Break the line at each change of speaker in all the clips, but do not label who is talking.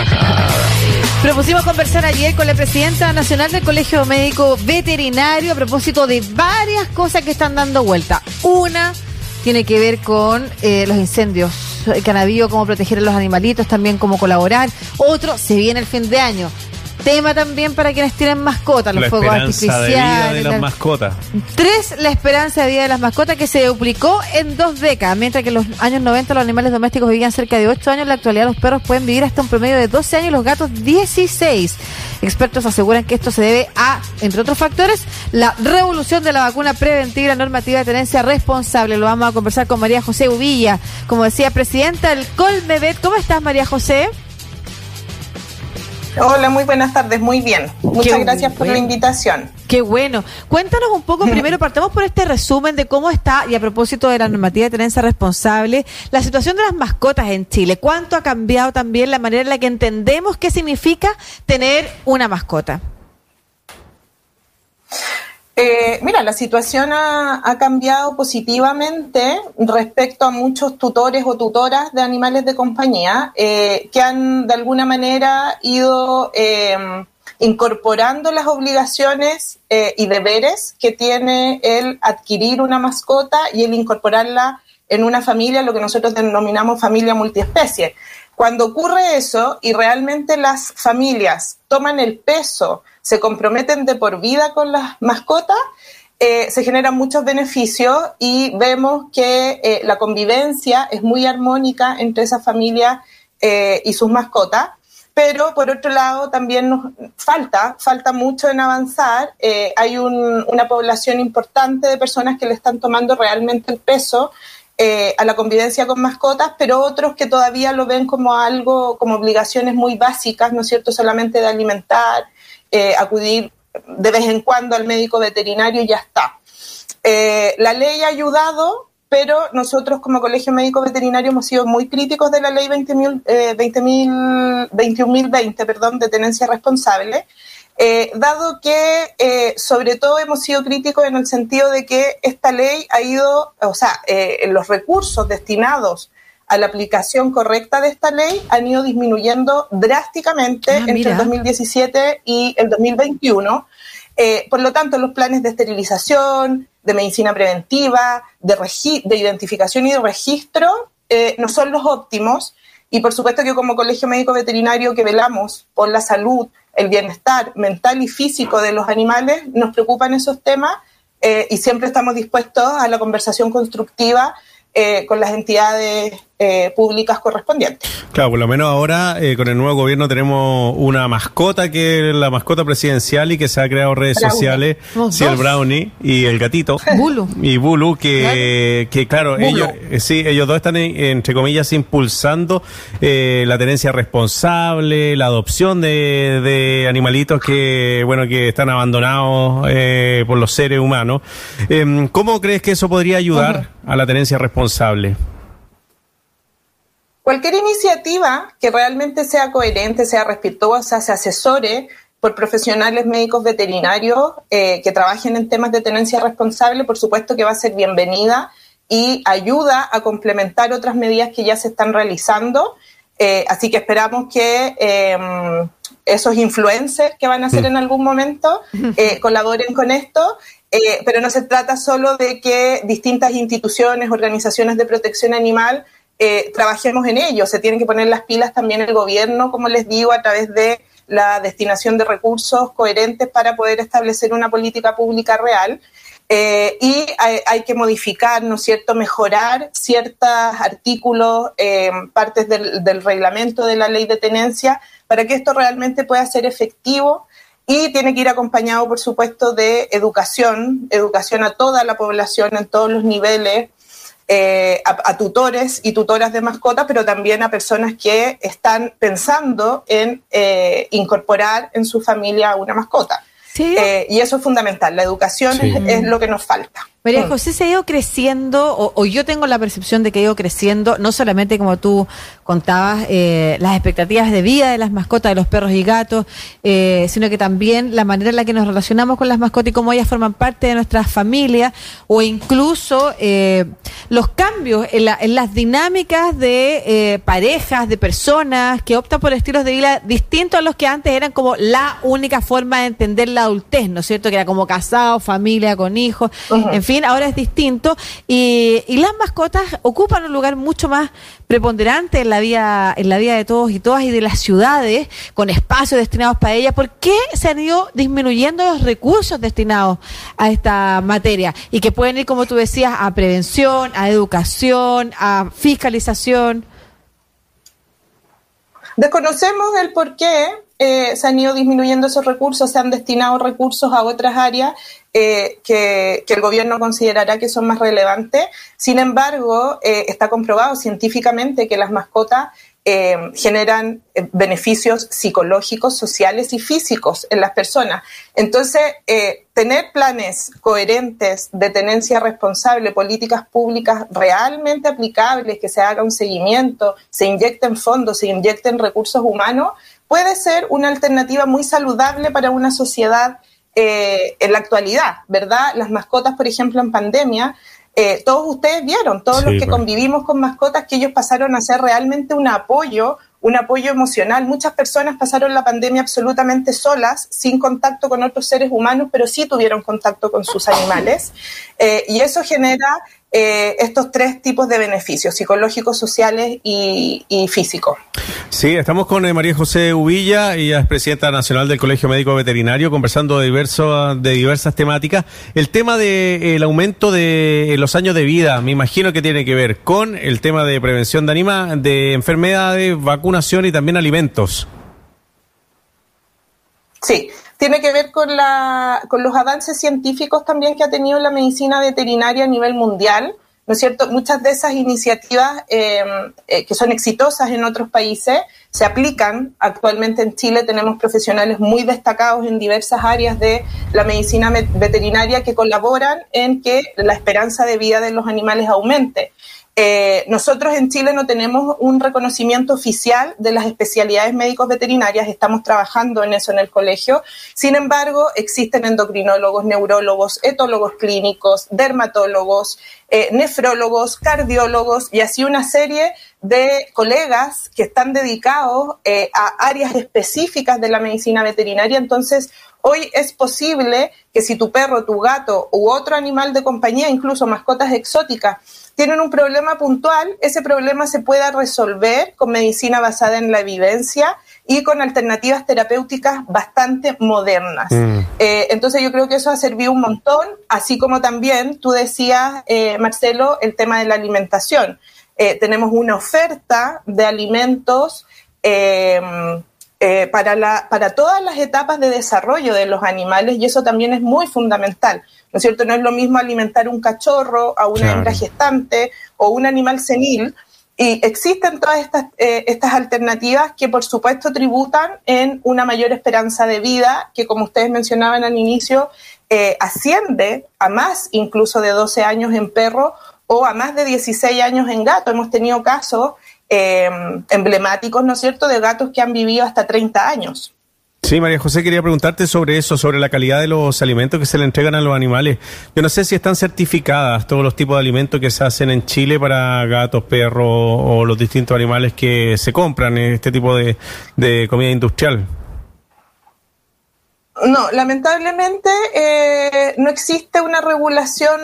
Propusimos conversar ayer con la presidenta nacional del Colegio Médico Veterinario a propósito de varias cosas que están dando vuelta. Una tiene que ver con eh, los incendios que han habido, cómo proteger a los animalitos, también cómo colaborar. Otro, se viene el fin de año tema también para quienes tienen mascotas, los fuegos artificiales.
De vida de las mascotas.
Tres, la esperanza de vida de las mascotas que se duplicó en dos décadas. Mientras que en los años 90 los animales domésticos vivían cerca de 8 años, en la actualidad los perros pueden vivir hasta un promedio de 12 años y los gatos 16. Expertos aseguran que esto se debe a, entre otros factores, la revolución de la vacuna preventiva y la normativa de tenencia responsable. Lo vamos a conversar con María José Uvilla, como decía presidenta del Colmevet. ¿Cómo estás, María José?
Hola, muy buenas tardes, muy bien. Muchas gracias por la invitación.
Qué bueno. Cuéntanos un poco, primero partamos por este resumen de cómo está, y a propósito de la normativa de tenencia responsable, la situación de las mascotas en Chile. ¿Cuánto ha cambiado también la manera en la que entendemos qué significa tener una mascota?
Eh, mira, la situación ha, cambiado positivamente respecto a muchos tutores o tutoras de animales de compañía eh, que han de alguna manera ido em, incorporando las obligaciones eh, y deberes que tiene el adquirir una mascota y el incorporarla en una familia, lo que nosotros denominamos familia multiespecie. Cuando ocurre eso y realmente las familias toman el peso, se comprometen de por vida con las mascotas, eh, se generan muchos beneficios y vemos que eh, la convivencia es muy armónica entre esa familia eh, y sus mascotas. Pero por otro lado también nos falta, falta mucho en avanzar. hay una población importante de personas que le están tomando realmente el peso a la convivencia con mascotas, pero otros que todavía lo ven como algo, como obligaciones muy básicas, ¿no es cierto? Solamente de alimentar, eh, acudir de vez en cuando al médico veterinario y ya está. Eh, la ley ha ayudado, pero nosotros como Colegio Médico Veterinario hemos sido muy críticos de la ley 20.020 20, perdón, de tenencia responsable, eh, dado que eh, sobre todo hemos sido críticos en el sentido de que esta ley ha ido, o sea, eh, los recursos destinados a la aplicación correcta de esta ley han ido disminuyendo drásticamente ah, entre el 2017 y el 2021. por lo tanto, los planes de esterilización, de medicina preventiva, de, de identificación y de registro no son los óptimos. Y por supuesto que como Colegio Médico Veterinario que velamos por la salud, el bienestar mental y físico de los animales, nos preocupan esos temas eh, y siempre estamos dispuestos a la conversación constructiva eh, con las entidades eh, públicas correspondientes.
Claro, por lo menos ahora eh, con el nuevo gobierno tenemos una mascota que es la mascota presidencial y que se ha creado redes sociales, sí, el Brownie y el gatito.
Bulu.
Y Bulu, que, que claro, ellos sí, ellos dos están entre comillas impulsando la tenencia responsable, la adopción de, de, animalitos que, bueno, que están abandonados por los seres humanos. Em, ¿Cómo crees que eso podría ayudar a la tenencia responsable?
Cualquier iniciativa que realmente sea coherente, sea respetuosa, se asesore por profesionales médicos veterinarios eh, que trabajen en temas de tenencia responsable, por supuesto que va a ser bienvenida y ayuda a complementar otras medidas que ya se están realizando. Eh, así que esperamos que em, esos influencers que van a ser en algún momento eh, colaboren con esto pero no se trata solo de que distintas instituciones, organizaciones de protección animal eh, trabajemos en ello. Se tienen que poner las pilas también el gobierno, como les digo, a través de la destinación de recursos coherentes para poder establecer una política pública real. Eh, y hay, que modificar, ¿no es cierto?, mejorar ciertos artículos, eh, partes del, del, reglamento de la ley de tenencia, para que esto realmente pueda ser efectivo y tiene que ir acompañado, por supuesto, de educación, educación a toda la población en todos los niveles, eh, a, tutores y tutoras de mascotas, pero también a personas que están pensando en eh, incorporar en su familia una mascota. Eh, y eso es fundamental. La educación es, lo que nos falta.
María mm. José se ha ido creciendo, o, yo tengo la percepción de que ha ido creciendo, no solamente como tú contabas, eh, las expectativas de vida de las mascotas, de los perros y gatos, eh, sino que también la manera en la que nos relacionamos con las mascotas y cómo ellas forman parte de nuestra familia, o incluso eh, los cambios en, las dinámicas de parejas, de personas que optan por estilos de vida distintos a los que antes eran como la única forma de entender la adultez, ¿no es cierto? Que era como casado, familia, con hijos, en fin ahora es distinto y, las mascotas ocupan un lugar mucho más preponderante en la vida en la vida de todos y todas y de las ciudades con espacios destinados para ellas. ¿Por qué se han ido disminuyendo los recursos destinados a esta materia y que pueden ir, como tú decías, a prevención, a educación, a fiscalización?
Desconocemos el por qué eh, se han ido disminuyendo esos recursos, se han destinado recursos a otras áreas eh, que, el gobierno considerará que son más relevantes. Sin embargo, eh, está comprobado científicamente que las mascotas generan beneficios psicológicos, sociales y físicos en las personas. Entonces, tener planes coherentes de tenencia responsable, políticas públicas realmente aplicables, que se haga un seguimiento, se inyecten fondos, se inyecten recursos humanos, puede ser una alternativa muy saludable para una sociedad eh, en la actualidad, ¿verdad? Las mascotas, por ejemplo, en pandemia, eh, todos ustedes vieron, todos los que convivimos con mascotas, que ellos pasaron a ser realmente un apoyo, un apoyo emocional. Muchas personas pasaron la pandemia absolutamente solas, sin contacto con otros seres humanos, pero sí tuvieron contacto con sus animales. Eh, y eso genera eh, estos tres tipos de beneficios, psicológicos, sociales y, físicos.
Sí, estamos con eh, María José Uvilla, ella es presidenta nacional del Colegio Médico Veterinario, conversando de, diverso, de diversas temáticas. El tema del aumento de los años de vida, me imagino que tiene que ver con el tema de prevención de, anima, de enfermedades, vacunación y también alimentos.
Sí, tiene que ver con, la, con los avances científicos también que ha tenido la medicina veterinaria a nivel mundial. ¿No es cierto? Muchas de esas iniciativas em, eh, que son exitosas en otros países se aplican. Actualmente en Chile tenemos profesionales muy destacados en diversas áreas de la medicina veterinaria que colaboran en que la esperanza de vida de los animales aumente. Eh, nosotros en Chile no tenemos un reconocimiento oficial de las especialidades médicos veterinarias, estamos trabajando en eso en el colegio. Sin embargo, existen endocrinólogos, neurólogos, etólogos clínicos, dermatólogos, eh, nefrólogos, cardiólogos y así una serie de colegas que están dedicados eh, a áreas específicas de la medicina veterinaria. Entonces, hoy es posible que si tu perro, tu gato u otro animal de compañía, incluso mascotas exóticas, tienen un problema puntual, ese problema se pueda resolver con medicina basada en la evidencia y con alternativas terapéuticas bastante modernas. Mm. Eh, entonces yo creo que eso ha servido un montón, así como también tú decías, eh, Marcelo, el tema de la alimentación. Eh, tenemos una oferta de alimentos para, la, para todas las etapas de desarrollo de los animales y eso también es muy fundamental. ¿no es cierto? No es lo mismo alimentar un cachorro a una hembra gestante o un animal senil. Y existen todas estas, eh, estas alternativas que, por supuesto, tributan en una mayor esperanza de vida, que, como ustedes mencionaban al inicio, eh, asciende a más incluso de 12 años en perro o a más de 16 años en gato. Hemos tenido casos eh, emblemáticos, ¿no es cierto?, de gatos que han vivido hasta 30 años.
Sí, María José, quería preguntarte sobre eso, sobre la calidad de los alimentos que se le entregan a los animales. Yo no sé si están certificadas todos los tipos de alimentos que se hacen en Chile para gatos, perros o los distintos animales que se compran en este tipo de, comida industrial.
No, lamentablemente eh, no existe una regulación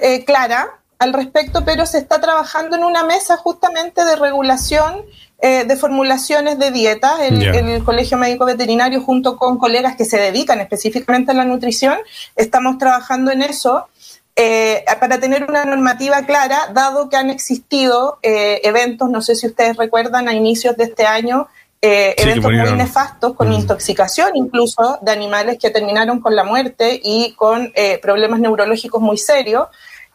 eh, clara al respecto, pero se está trabajando en una mesa justamente de regulación eh, de formulaciones de dieta. El, el, Colegio Médico Veterinario, junto con colegas que se dedican específicamente a la nutrición, estamos trabajando en eso. Eh, para tener una normativa clara, dado que han existido eh, eventos, no sé si ustedes recuerdan, a inicios de este año, eventos muy nefastos, con mm. intoxicación incluso de animales que terminaron con la muerte y con problemas neurológicos muy serios.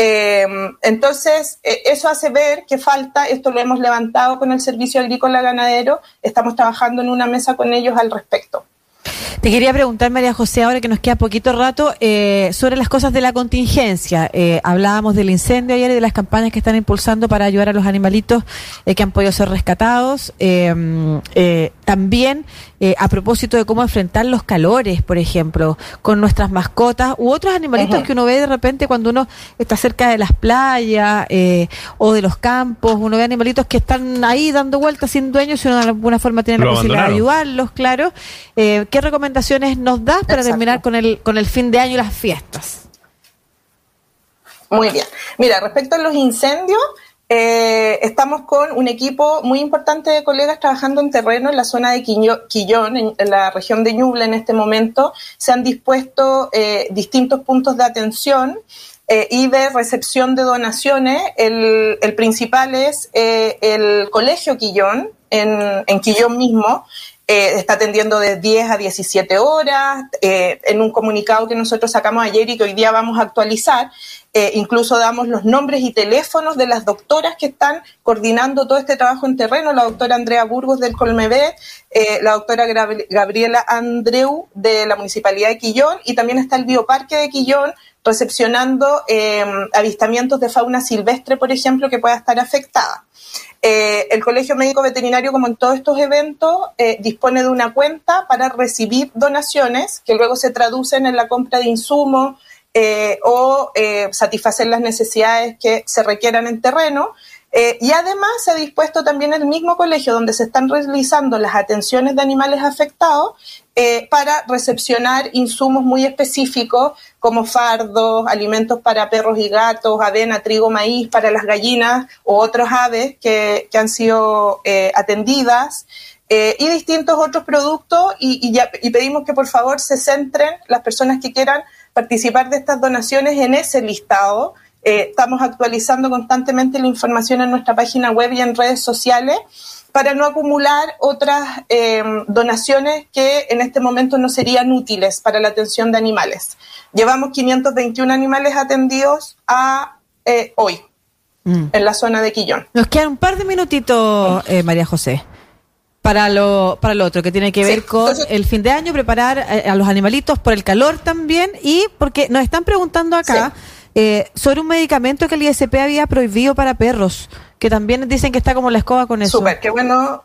Em, entonces, e, eso hace ver que falta, esto lo hemos levantado con el Servicio Agrícola Ganadero, estamos trabajando en una mesa con ellos al respecto.
Te quería preguntar, María José, ahora que nos queda poquito rato, eh, sobre las cosas de la contingencia. Eh, hablábamos del incendio ayer y de las campañas que están impulsando para ayudar a los animalitos eh, que han podido ser rescatados. También a propósito de cómo enfrentar los calores, por ejemplo, con nuestras mascotas u otros animalitos que uno ve de repente cuando uno está cerca de las playas o de los campos. Uno ve animalitos que están ahí dando vueltas sin dueños y uno de alguna forma tiene la posibilidad de ayudarlos, claro. ¿Qué recomendaciones nos das para terminar con el, con el fin de año y las fiestas?
Muy bien. Mira, respecto a los incendios, eh, estamos con un equipo muy importante de colegas trabajando en terreno en la zona de Quillón, en, la región de Ñuble en este momento. Se han dispuesto eh, distintos puntos de atención eh, y de recepción de donaciones. El, principal es el Colegio Quillón, en, en Quillón mismo, eh, está atendiendo de 10 a 17 horas, eh, en un comunicado que nosotros sacamos ayer y que hoy día vamos a actualizar, eh, incluso damos los nombres y teléfonos de las doctoras que están coordinando todo este trabajo en terreno, la doctora Andrea Burgos del Colmebet, la doctora Gabriela Andreu de la Municipalidad de Quillón y también está el Bioparque de Quillón recepcionando avistamientos de fauna silvestre, por ejemplo, que pueda estar afectada. Eh, el Colegio Médico Veterinario, como en todos estos eventos, eh, dispone de una cuenta para recibir donaciones que luego se traducen en la compra de insumos eh, o satisfacer las necesidades que se requieran en terreno. y además se ha dispuesto también el mismo colegio donde se están realizando las atenciones de animales afectados eh, para recepcionar insumos muy específicos como fardos, alimentos para perros y gatos, avena, trigo, maíz para las gallinas o otros aves que, han sido eh, atendidas. Eh, y distintos otros productos y, y, pedimos que por favor se centren las personas que quieran participar de estas donaciones en ese listado. estamos actualizando constantemente la información en nuestra página web y en redes sociales para no acumular otras eh, donaciones que en este momento no serían útiles para la atención de animales. Llevamos 521 animales atendidos a eh, hoy mm. en la zona de Quillón.
Nos quedan un par de minutitos, eh, María José. Para lo, para lo otro, que tiene que ver con el fin de año, preparar a, los animalitos por el calor también y porque nos están preguntando acá sobre un medicamento que el ISP había prohibido para perros que también dicen que está como la escoba con eso.
Súper, qué bueno.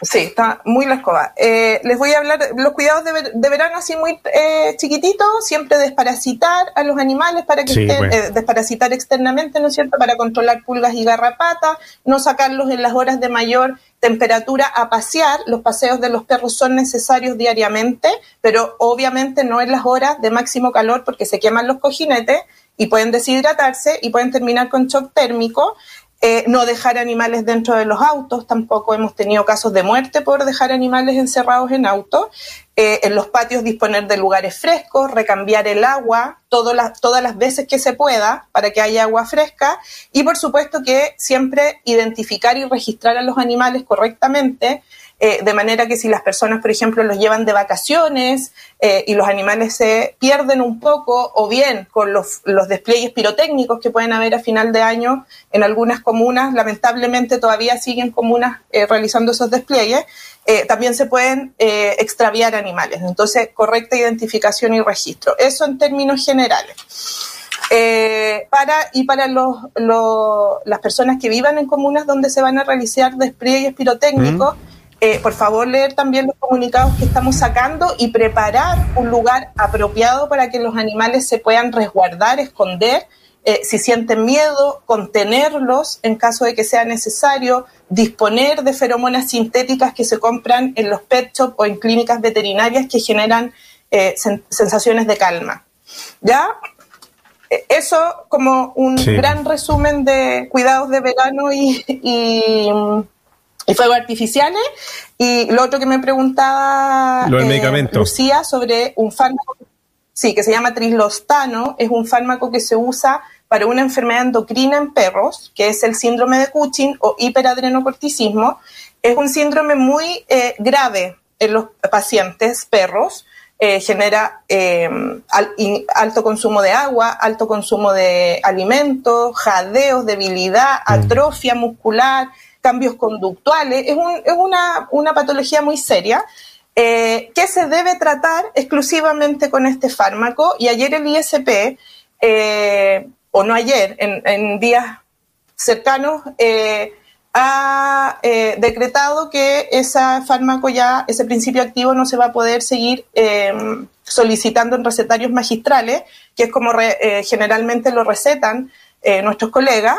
Sí, está muy la escoba. Eh, les voy a hablar de los cuidados de, verano así muy eh, chiquititos, siempre desparasitar a los animales para que estén, eh, desparasitar externamente, ¿no es cierto? Para controlar pulgas y garrapatas, no sacarlos en las horas de mayor temperatura a pasear. Los paseos de los perros son necesarios diariamente, pero obviamente no en las horas de máximo calor porque se queman los cojinetes y pueden deshidratarse y pueden terminar con shock térmico. Eh, no dejar animales dentro de los autos, tampoco hemos tenido casos de muerte por dejar animales encerrados en autos. Eh, en los patios disponer de lugares frescos, recambiar el agua todas las, todas las veces que se pueda para que haya agua fresca y por supuesto que siempre identificar y registrar a los animales correctamente eh, de manera que si las personas, por ejemplo, los llevan de vacaciones eh, y los animales se pierden un poco, o bien con los, los despliegues pirotécnicos que pueden haber a final de año en algunas comunas, lamentablemente todavía siguen comunas realizando esos despliegues, también se pueden extraviar animales. Entonces, correcta identificación y registro. Eso en términos generales. para, y para los, las personas que vivan en comunas donde se van a realizar despliegues pirotécnicos, eh, por favor leer también los comunicados que estamos sacando y preparar un lugar apropiado para que los animales se puedan resguardar, esconder, eh, si sienten miedo, contenerlos en caso de que sea necesario, disponer de feromonas sintéticas que se compran en los pet shops o en clínicas veterinarias que generan eh, sensaciones de calma. ¿Ya? Eso como un gran resumen de cuidados de verano y y fuegos artificiales. Y lo otro que me preguntaba
eh,
Lucía sobre un fármaco, sí, que se llama trislostano, es un fármaco que se usa para una enfermedad endocrina en perros, que es el síndrome de Cushing o hiperadrenocorticismo. Es un síndrome muy eh, grave en los pacientes perros. Eh, genera alto consumo de agua, alto consumo de alimentos, jadeos, debilidad, mm. atrofia muscular, cambios conductuales, es, un, es una, una, patología muy seria. Eh, que se debe tratar exclusivamente con este fármaco. Y ayer el ISP, eh, o no ayer, en, días cercanos, eh, ha decretado que ese fármaco ya, ese principio activo no se va a poder seguir solicitando en recetarios magistrales, que es como re, generalmente lo recetan nuestros colegas,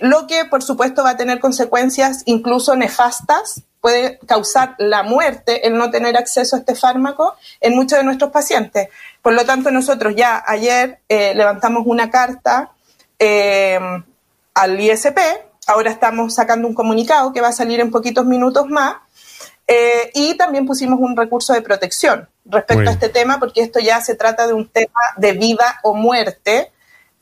lo que por supuesto va a tener consecuencias incluso nefastas, puede causar la muerte el no tener acceso a este fármaco en muchos de nuestros pacientes. Por lo tanto, nosotros ya ayer eh, levantamos una carta eh, al ISP, ahora estamos sacando un comunicado que va a salir en poquitos minutos más, eh, y también pusimos un recurso de protección respecto a este tema, porque esto ya se trata de un tema de vida o muerte,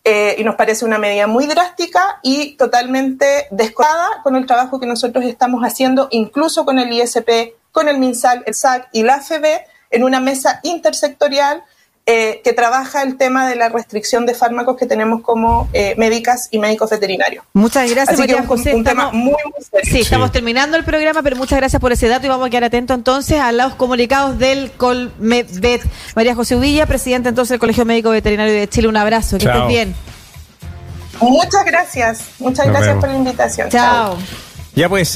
eh, y nos parece una medida muy drástica y totalmente descontada con el trabajo que nosotros estamos haciendo, incluso con el ISP, con el MinSal, el SAC y la FB, en una mesa intersectorial eh, que trabaja el tema de la restricción de fármacos que tenemos como eh, médicas y médicos veterinarios.
Muchas gracias,
Así
María
que un,
José.
un tema muy, muy serio.
Sí, estamos terminando el programa, pero muchas gracias por ese dato y vamos a quedar atentos entonces a los comunicados del Colmedvet. María José Uvilla, presidenta entonces del Colegio Médico Veterinario de Chile, un abrazo, que
Chao.
estés bien.
Muchas gracias, muchas
Nos
gracias
vemos.
por la invitación.
Chao.
Ya pues.